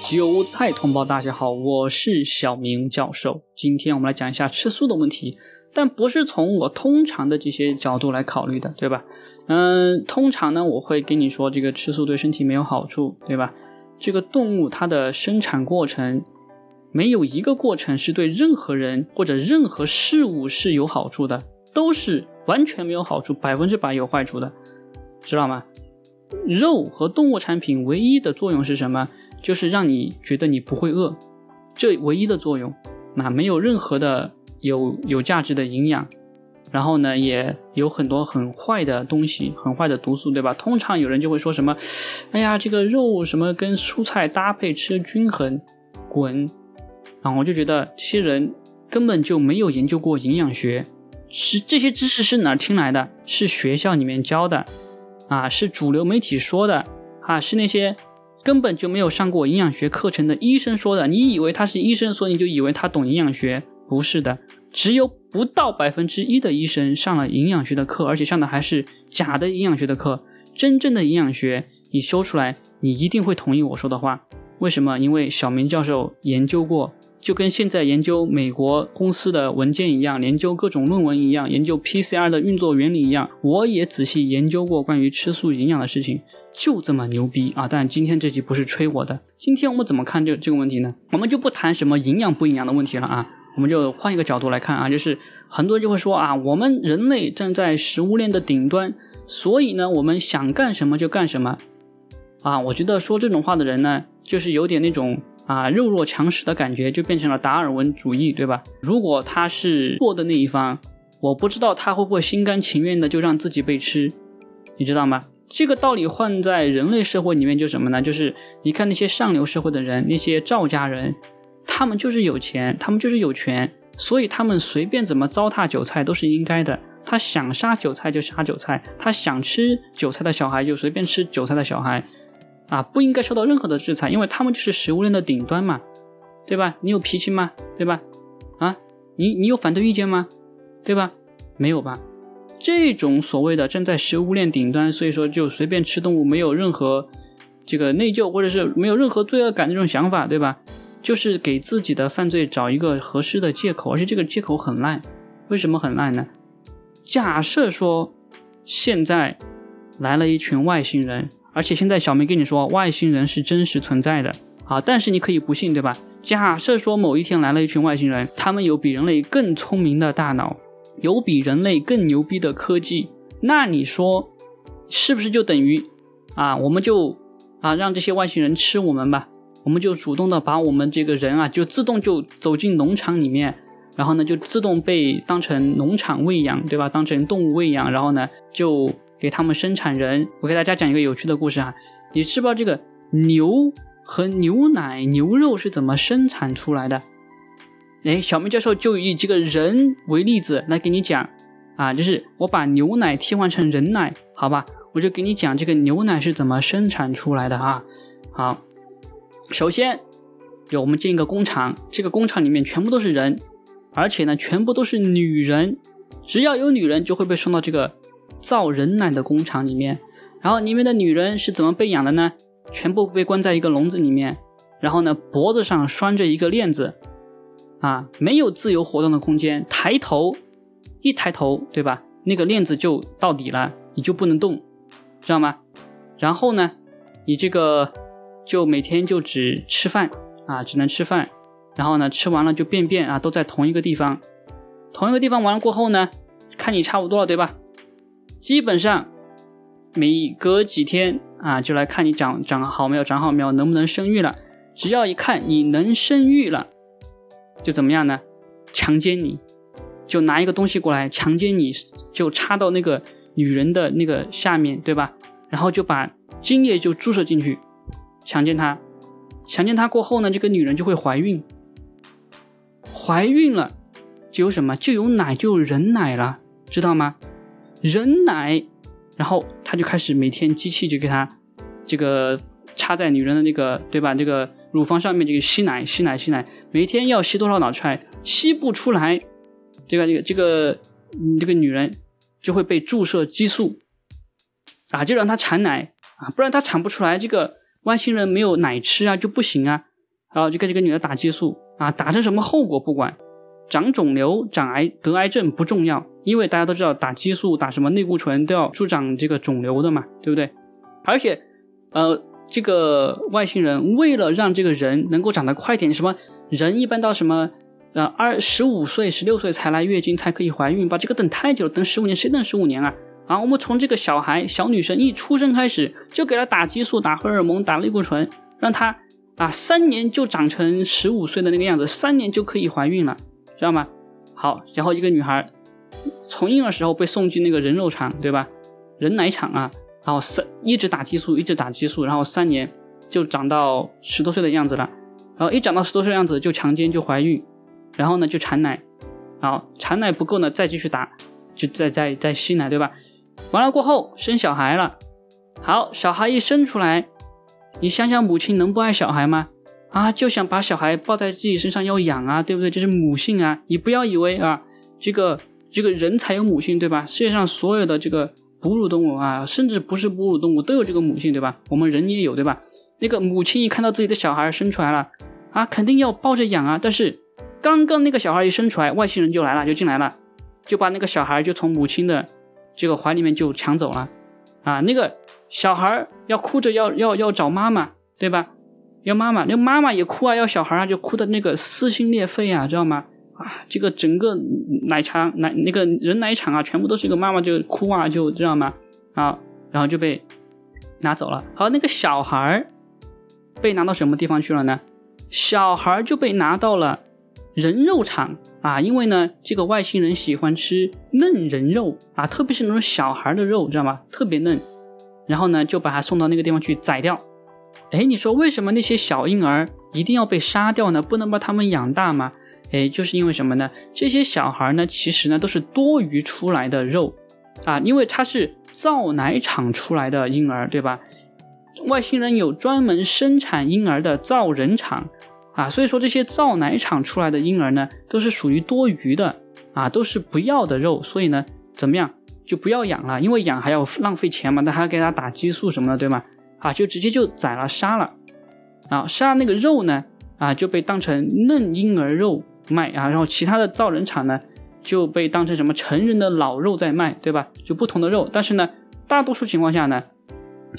韭菜同胞，大家好，我是小明教授。今天我们来讲一下吃素的问题，但不是从我通常的这些角度来考虑的，对吧？嗯，通常呢，我会跟你说，这个吃素对身体没有好处，对吧？这个动物它的生产过程，没有一个过程是对任何人或者任何事物是有好处的，都是完全没有好处，百分之百有坏处的，知道吗？肉和动物产品唯一的作用是什么？就是让你觉得你不会饿，这唯一的作用，那没有任何的有有价值的营养，然后呢，也有很多很坏的东西，很坏的毒素，对吧？通常有人就会说什么，哎呀，这个肉什么跟蔬菜搭配吃均衡，滚！啊，我就觉得这些人根本就没有研究过营养学，是这些知识是哪听来的？是学校里面教的。啊，是主流媒体说的啊，是那些根本就没有上过营养学课程的医生说的。你以为他是医生，所以你就以为他懂营养学？不是的，只有不到百分之一的医生上了营养学的课，而且上的还是假的营养学的课。真正的营养学，你修出来，你一定会同意我说的话。为什么？因为小明教授研究过。就跟现在研究美国公司的文件一样，研究各种论文一样，研究 PCR 的运作原理一样，我也仔细研究过关于吃素营养的事情，就这么牛逼啊！但今天这集不是吹我的，今天我们怎么看这这个问题呢？我们就不谈什么营养不营养的问题了啊，我们就换一个角度来看啊，就是很多人就会说啊，我们人类站在食物链的顶端，所以呢，我们想干什么就干什么啊。我觉得说这种话的人呢，就是有点那种。啊，弱肉强食的感觉就变成了达尔文主义，对吧？如果他是弱的那一方，我不知道他会不会心甘情愿的就让自己被吃，你知道吗？这个道理换在人类社会里面就什么呢？就是你看那些上流社会的人，那些赵家人，他们就是有钱，他们就是有权，所以他们随便怎么糟蹋韭菜都是应该的。他想杀韭菜就杀韭菜，他想吃韭菜的小孩就随便吃韭菜的小孩。啊，不应该受到任何的制裁，因为他们就是食物链的顶端嘛，对吧？你有脾气吗？对吧？啊，你你有反对意见吗？对吧？没有吧？这种所谓的站在食物链顶端，所以说就随便吃动物，没有任何这个内疚或者是没有任何罪恶感这种想法，对吧？就是给自己的犯罪找一个合适的借口，而且这个借口很烂。为什么很烂呢？假设说现在来了一群外星人。而且现在小梅跟你说，外星人是真实存在的啊，但是你可以不信，对吧？假设说某一天来了一群外星人，他们有比人类更聪明的大脑，有比人类更牛逼的科技，那你说是不是就等于啊，我们就啊让这些外星人吃我们吧？我们就主动的把我们这个人啊，就自动就走进农场里面，然后呢就自动被当成农场喂养，对吧？当成动物喂养，然后呢就。给他们生产人，我给大家讲一个有趣的故事啊。你知不知道这个牛和牛奶、牛肉是怎么生产出来的？哎，小明教授就以这个人为例子来给你讲啊，就是我把牛奶替换成人奶，好吧？我就给你讲这个牛奶是怎么生产出来的啊。好，首先有我们建一个工厂，这个工厂里面全部都是人，而且呢全部都是女人，只要有女人就会被送到这个。造人奶的工厂里面，然后里面的女人是怎么被养的呢？全部被关在一个笼子里面，然后呢，脖子上拴着一个链子，啊，没有自由活动的空间。抬头，一抬头，对吧？那个链子就到底了，你就不能动，知道吗？然后呢，你这个就每天就只吃饭啊，只能吃饭，然后呢，吃完了就便便啊，都在同一个地方，同一个地方完了过后呢，看你差不多了，对吧？基本上每隔几天啊，就来看你长长好没有，长好没有，能不能生育了。只要一看你能生育了，就怎么样呢？强奸你，就拿一个东西过来强奸你，就插到那个女人的那个下面对吧？然后就把精液就注射进去，强奸她。强奸她过后呢，这个女人就会怀孕。怀孕了就有什么？就有奶，就有人奶了，知道吗？人奶，然后他就开始每天机器就给他这个插在女人的那个对吧？这个乳房上面这个吸奶吸奶吸奶，每天要吸多少脑出来？吸不出来，这个这个这个这个女人就会被注射激素啊，就让她产奶啊，不然她产不出来，这个外星人没有奶吃啊就不行啊，然后就给这个女的打激素啊，打成什么后果不管，长肿瘤、长癌、得癌症不重要，因为大家都知道打激素、打什么类固醇都要助长这个肿瘤的嘛，对不对？而且，呃，这个外星人为了让这个人能够长得快点，什么人一般到什么呃二十五岁、十六岁才来月经才可以怀孕，把这个等太久了，等十五年谁等十五年啊？啊，我们从这个小孩小女生一出生开始就给她打激素、打荷尔蒙、打类固醇，让她啊三年就长成十五岁的那个样子，三年就可以怀孕了，知道吗？好，然后一个女孩从婴儿时候被送进那个人肉厂，对吧？人奶厂啊，然后三一直打激素，一直打激素，然后三年就长到十多岁的样子了，然后一长到十多岁的样子就强奸就怀孕，然后呢就产奶，好产奶不够呢再继续打，就再再再吸奶，对吧？完了过后生小孩了，好，小孩一生出来，你想想母亲能不爱小孩吗？啊，就想把小孩抱在自己身上要养啊，对不对？这是母性啊！你不要以为啊，这个这个人才有母性，对吧？世界上所有的这个哺乳动物啊，甚至不是哺乳动物都有这个母性，对吧？我们人也有，对吧？那个母亲一看到自己的小孩生出来了，啊，肯定要抱着养啊。但是刚刚那个小孩一生出来，外星人就来了，就进来了，就把那个小孩就从母亲的。这个怀里面就抢走了，啊，那个小孩要哭着要要要找妈妈，对吧？要妈妈，那妈妈也哭啊，要小孩啊，就哭的那个撕心裂肺啊，知道吗？啊，这个整个奶茶奶那个人奶厂啊，全部都是一个妈妈就哭啊，就知道吗？啊，然后就被拿走了。好，那个小孩被拿到什么地方去了呢？小孩就被拿到了。人肉厂啊，因为呢，这个外星人喜欢吃嫩人肉啊，特别是那种小孩的肉，知道吗？特别嫩。然后呢，就把他送到那个地方去宰掉。哎，你说为什么那些小婴儿一定要被杀掉呢？不能把他们养大吗？哎，就是因为什么呢？这些小孩呢，其实呢都是多余出来的肉啊，因为他是造奶厂出来的婴儿，对吧？外星人有专门生产婴儿的造人厂。啊，所以说这些造奶厂出来的婴儿呢，都是属于多余的啊，都是不要的肉，所以呢，怎么样就不要养了，因为养还要浪费钱嘛，那还要给他打激素什么的，对吗？啊，就直接就宰了杀了，啊，杀那个肉呢，啊就被当成嫩婴儿肉卖啊，然后其他的造人厂呢就被当成什么成人的老肉在卖，对吧？就不同的肉，但是呢，大多数情况下呢，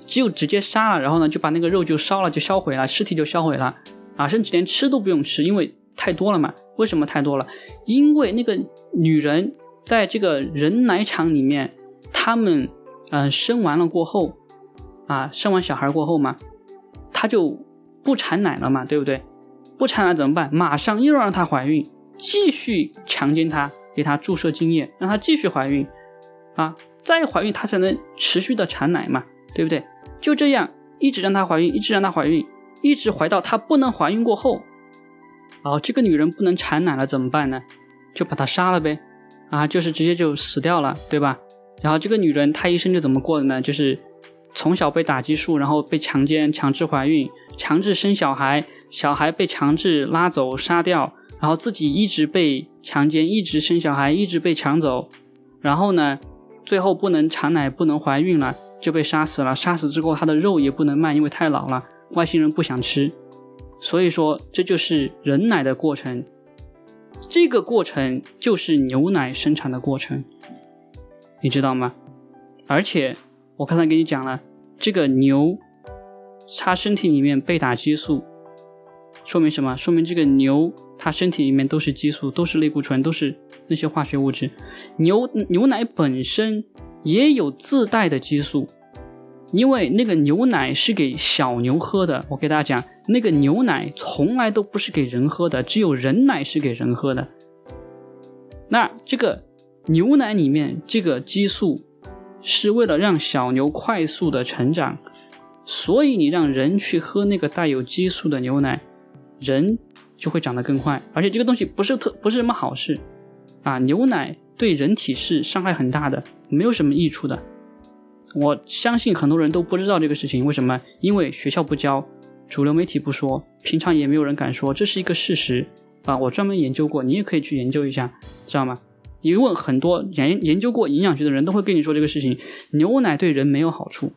就直接杀了，然后呢就把那个肉就烧了，就销毁了，尸体就销毁了。啊，甚至连吃都不用吃，因为太多了嘛。为什么太多了？因为那个女人在这个人奶厂里面，他们嗯生完了过后，啊生完小孩过后嘛，她就不产奶了嘛，对不对？不产奶怎么办？马上又让她怀孕，继续强奸她，给她注射精液，让她继续怀孕，啊，再怀孕她才能持续的产奶嘛，对不对？就这样一直让她怀孕，一直让她怀孕。一直怀到她不能怀孕过后，哦，这个女人不能产奶了怎么办呢？就把她杀了呗，啊，就是直接就死掉了，对吧？然后这个女人她一生就怎么过的呢？就是从小被打激素，然后被强奸、强制怀孕、强制生小孩，小孩被强制拉走杀掉，然后自己一直被强奸，一直生小孩，一直被抢走，然后呢，最后不能产奶，不能怀孕了，就被杀死了。杀死之后，他的肉也不能卖，因为太老了。外星人不想吃，所以说这就是人奶的过程。这个过程就是牛奶生产的过程，你知道吗？而且我刚才给你讲了，这个牛它身体里面被打激素，说明什么？说明这个牛它身体里面都是激素，都是类固醇，都是那些化学物质。牛牛奶本身也有自带的激素。因为那个牛奶是给小牛喝的，我给大家讲，那个牛奶从来都不是给人喝的，只有人奶是给人喝的。那这个牛奶里面这个激素是为了让小牛快速的成长，所以你让人去喝那个带有激素的牛奶，人就会长得更快，而且这个东西不是特不是什么好事啊，牛奶对人体是伤害很大的，没有什么益处的。我相信很多人都不知道这个事情，为什么？因为学校不教，主流媒体不说，平常也没有人敢说，这是一个事实啊！我专门研究过，你也可以去研究一下，知道吗？你问很多研研究过营养学的人都会跟你说这个事情，牛奶对人没有好处。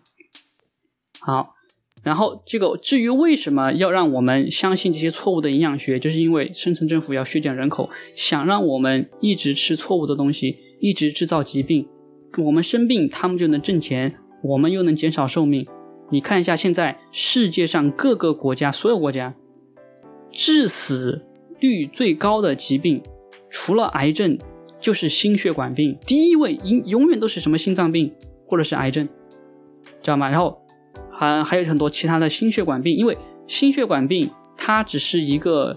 好，然后这个至于为什么要让我们相信这些错误的营养学，就是因为深层政府要削减人口，想让我们一直吃错误的东西，一直制造疾病。我们生病，他们就能挣钱，我们又能减少寿命。你看一下现在世界上各个国家，所有国家致死率最高的疾病，除了癌症，就是心血管病。第一位永永远都是什么心脏病或者是癌症，知道吗？然后。还还有很多其他的心血管病，因为心血管病它只是一个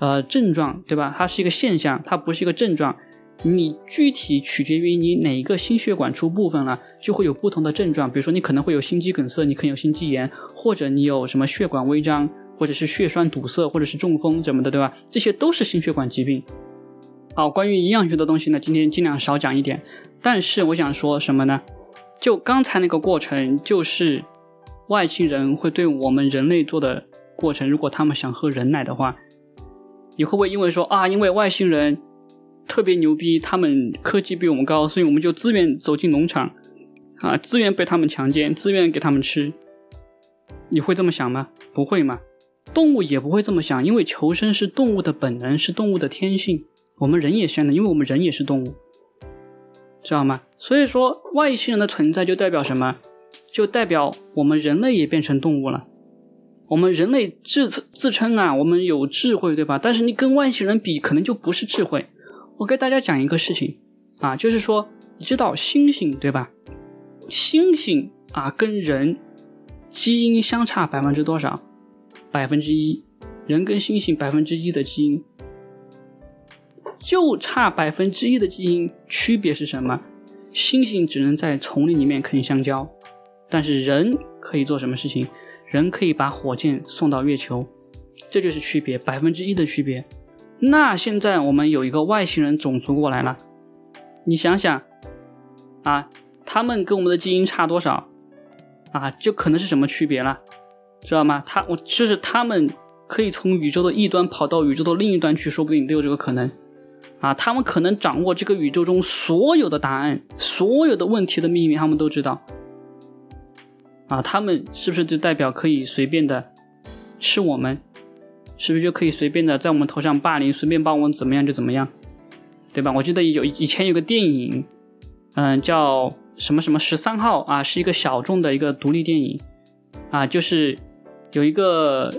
呃症状，对吧？它是一个现象，它不是一个症状。你具体取决于你哪一个心血管出部分了，就会有不同的症状。比如说你可能会有心肌梗塞，你可能有心肌炎，或者你有什么血管微张，或者是血栓堵塞，或者是中风什么的，对吧？这些都是心血管疾病。好，关于营养学的东西呢，今天尽量少讲一点。但是我想说什么呢？就刚才那个过程，就是。外星人会对我们人类做的过程，如果他们想喝人奶的话，你会不会因为说啊，因为外星人特别牛逼，他们科技比我们高，所以我们就自愿走进农场啊，自愿被他们强奸，自愿给他们吃？你会这么想吗？不会吗？动物也不会这么想，因为求生是动物的本能，是动物的天性。我们人也是的，因为我们人也是动物，知道吗？所以说，外星人的存在就代表什么？就代表我们人类也变成动物了。我们人类自称自称啊，我们有智慧，对吧？但是你跟外星人比，可能就不是智慧。我给大家讲一个事情啊，就是说，你知道猩猩对吧？猩猩啊，跟人基因相差百分之多少？百分之一。人跟猩猩百分之一的基因，就差百分之一的基因，区别是什么？猩猩只能在丛林里面啃香蕉。但是人可以做什么事情？人可以把火箭送到月球，这就是区别，百分之一的区别。那现在我们有一个外星人种族过来了，你想想啊，他们跟我们的基因差多少啊？就可能是什么区别了，知道吗？他我就是他们可以从宇宙的一端跑到宇宙的另一端去，说不定都有这个可能啊。他们可能掌握这个宇宙中所有的答案，所有的问题的秘密，他们都知道。啊，他们是不是就代表可以随便的吃我们？是不是就可以随便的在我们头上霸凌，随便把我们怎么样就怎么样，对吧？我记得有以前有个电影，嗯，叫什么什么十三号啊，是一个小众的一个独立电影啊，就是有一个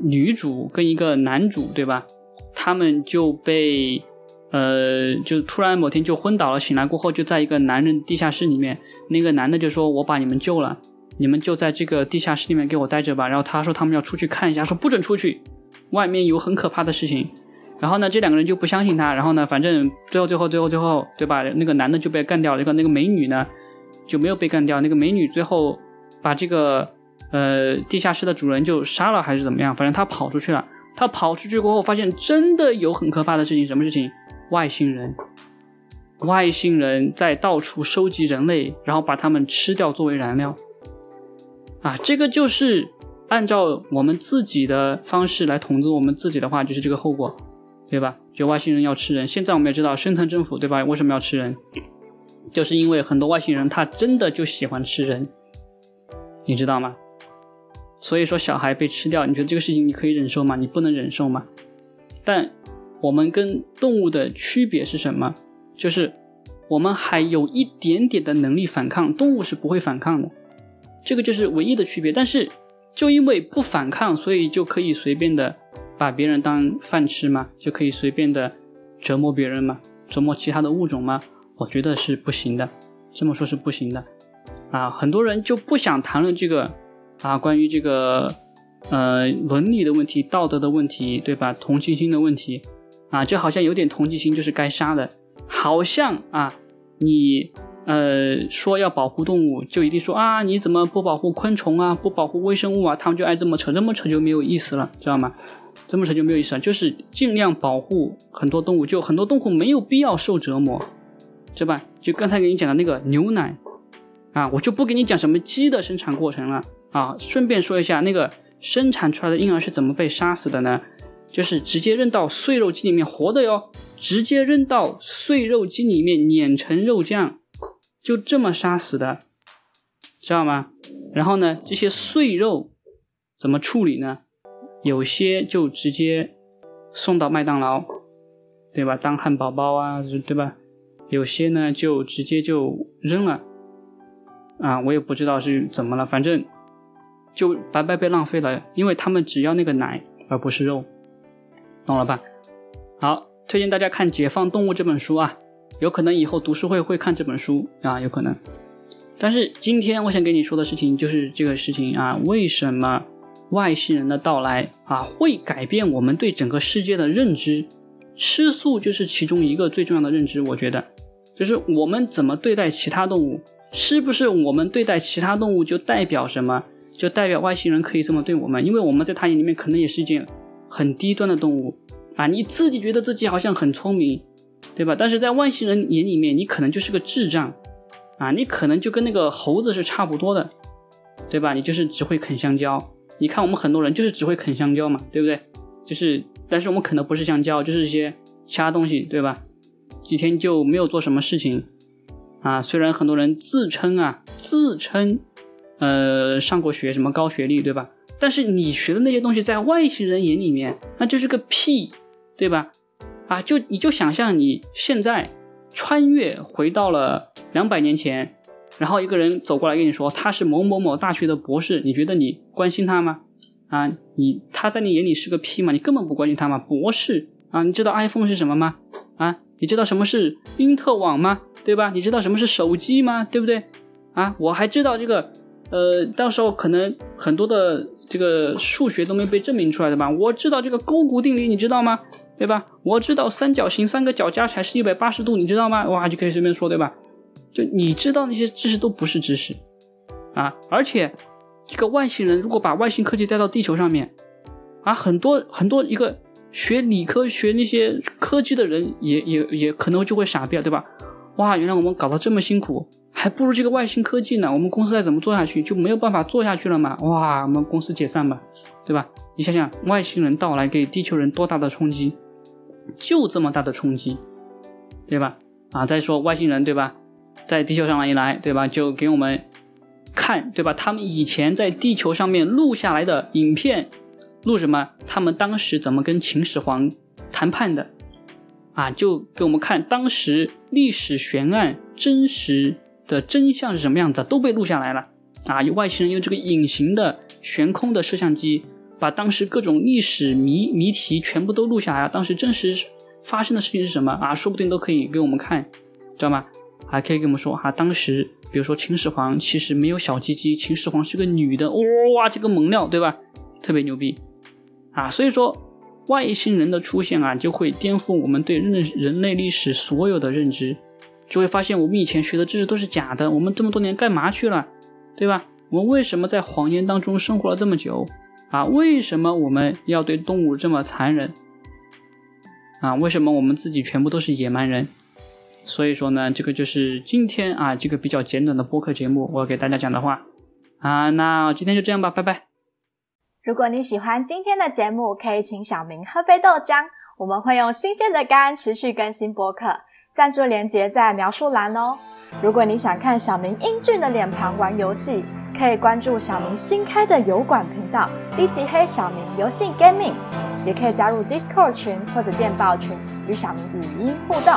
女主跟一个男主，对吧？他们就被呃，就突然某天就昏倒了，醒来过后就在一个男人地下室里面，那个男的就说：“我把你们救了。”你们就在这个地下室里面给我待着吧。然后他说他们要出去看一下，说不准出去，外面有很可怕的事情。然后呢，这两个人就不相信他。然后呢，反正最后最后最后最后，对吧？那个男的就被干掉了，那个那个美女呢就没有被干掉。那个美女最后把这个呃地下室的主人就杀了还是怎么样？反正他跑出去了。他跑出去过后，发现真的有很可怕的事情。什么事情？外星人，外星人在到处收集人类，然后把他们吃掉作为燃料。啊，这个就是按照我们自己的方式来统治我们自己的话，就是这个后果，对吧？就外星人要吃人。现在我们也知道深层政府，对吧？为什么要吃人？就是因为很多外星人他真的就喜欢吃人，你知道吗？所以说小孩被吃掉，你觉得这个事情你可以忍受吗？你不能忍受吗？但我们跟动物的区别是什么？就是我们还有一点点的能力反抗，动物是不会反抗的。这个就是唯一的区别，但是就因为不反抗，所以就可以随便的把别人当饭吃吗？就可以随便的折磨别人吗？折磨其他的物种吗？我觉得是不行的，这么说是不行的啊！很多人就不想谈论这个啊，关于这个呃伦理的问题、道德的问题，对吧？同情心的问题啊，就好像有点同情心就是该杀的，好像啊你。呃，说要保护动物，就一定说啊，你怎么不保护昆虫啊，不保护微生物啊？他们就爱这么扯，这么扯就没有意思了，知道吗？这么扯就没有意思了，就是尽量保护很多动物，就很多动物没有必要受折磨，对吧？就刚才给你讲的那个牛奶啊，我就不给你讲什么鸡的生产过程了啊，顺便说一下，那个生产出来的婴儿是怎么被杀死的呢？就是直接扔到碎肉机里面活的哟，直接扔到碎肉机里面碾成肉酱。就这么杀死的，知道吗？然后呢，这些碎肉怎么处理呢？有些就直接送到麦当劳，对吧？当汉堡包啊，对吧？有些呢就直接就扔了，啊，我也不知道是怎么了，反正就白白被浪费了，因为他们只要那个奶而不是肉，懂了吧？好，推荐大家看《解放动物》这本书啊，有可能以后读书会会看这本书啊，有可能。但是今天我想跟你说的事情就是这个事情啊，为什么外星人的到来啊会改变我们对整个世界的认知？吃素就是其中一个最重要的认知，我觉得，就是我们怎么对待其他动物，是不是我们对待其他动物就代表什么？就代表外星人可以这么对我们？因为我们在他眼里面可能也是一件很低端的动物啊！你自己觉得自己好像很聪明，对吧？但是在外星人眼里面，你可能就是个智障啊！你可能就跟那个猴子是差不多的，对吧？你就是只会啃香蕉。你看我们很多人就是只会啃香蕉嘛，对不对？就是。但是我们啃的不是香蕉，就是一些其他东西，对吧？几天就没有做什么事情啊。虽然很多人自称啊，自称呃上过学，什么高学历，对吧？但是你学的那些东西，在外星人眼里面，那就是个屁，对吧？啊，就你就想象你现在穿越回到了两百年前，然后一个人走过来跟你说他是某某某大学的博士，你觉得你关心他吗？啊，你他在你眼里是个屁吗？你根本不关心他吗？博士啊，你知道 iPhone 是什么吗？啊，你知道什么是因特网吗？对吧？你知道什么是手机吗？对不对？啊，我还知道这个，呃，到时候可能很多的这个数学都没被证明出来的吧？我知道这个勾股定理，你知道吗？对吧？我知道三角形三个角加起来是一百八十度，你知道吗？哇，就可以随便说，对吧？就你知道那些知识都不是知识啊，而且。这个外星人如果把外星科技带到地球上面，啊，很多很多一个学理科学那些科技的人也也也可能就会傻逼了，对吧？哇，原来我们搞得这么辛苦，还不如这个外星科技呢。我们公司再怎么做下去就没有办法做下去了嘛？哇，我们公司解散吧，对吧？你想想，外星人到来给地球人多大的冲击？就这么大的冲击，对吧？啊，再说外星人，对吧？在地球上一来，对吧？就给我们。看，对吧？他们以前在地球上面录下来的影片，录什么？他们当时怎么跟秦始皇谈判的？啊，就给我们看当时历史悬案真实的真相是什么样子，都被录下来了。啊，有外星人用这个隐形的悬空的摄像机，把当时各种历史谜谜题全部都录下来了。当时真实发生的事情是什么？啊，说不定都可以给我们看，知道吗？还可以跟我们说哈，当时。比如说秦始皇其实没有小鸡鸡，秦始皇是个女的，哇，这个猛料，对吧？特别牛逼啊！所以说外星人的出现啊，就会颠覆我们对人人类历史所有的认知，就会发现我们以前学的知识都是假的，我们这么多年干嘛去了，对吧？我们为什么在谎言当中生活了这么久啊？为什么我们要对动物这么残忍啊？为什么我们自己全部都是野蛮人？所以说呢，这个就是今天啊，这个比较简短的播客节目，我给大家讲的话啊，那今天就这样吧，拜拜。如果你喜欢今天的节目，可以请小明喝杯豆浆，我们会用新鲜的肝持续更新播客，赞助链接在描述栏哦。如果你想看小明英俊的脸庞玩游戏，可以关注小明新开的油管频道低级黑小明游戏 Gaming，也可以加入 Discord 群或者电报群与小明语音互动。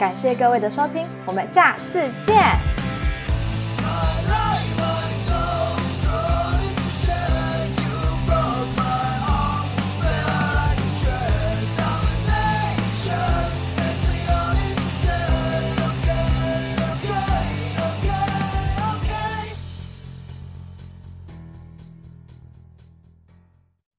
感谢各位的收听，我们下次见。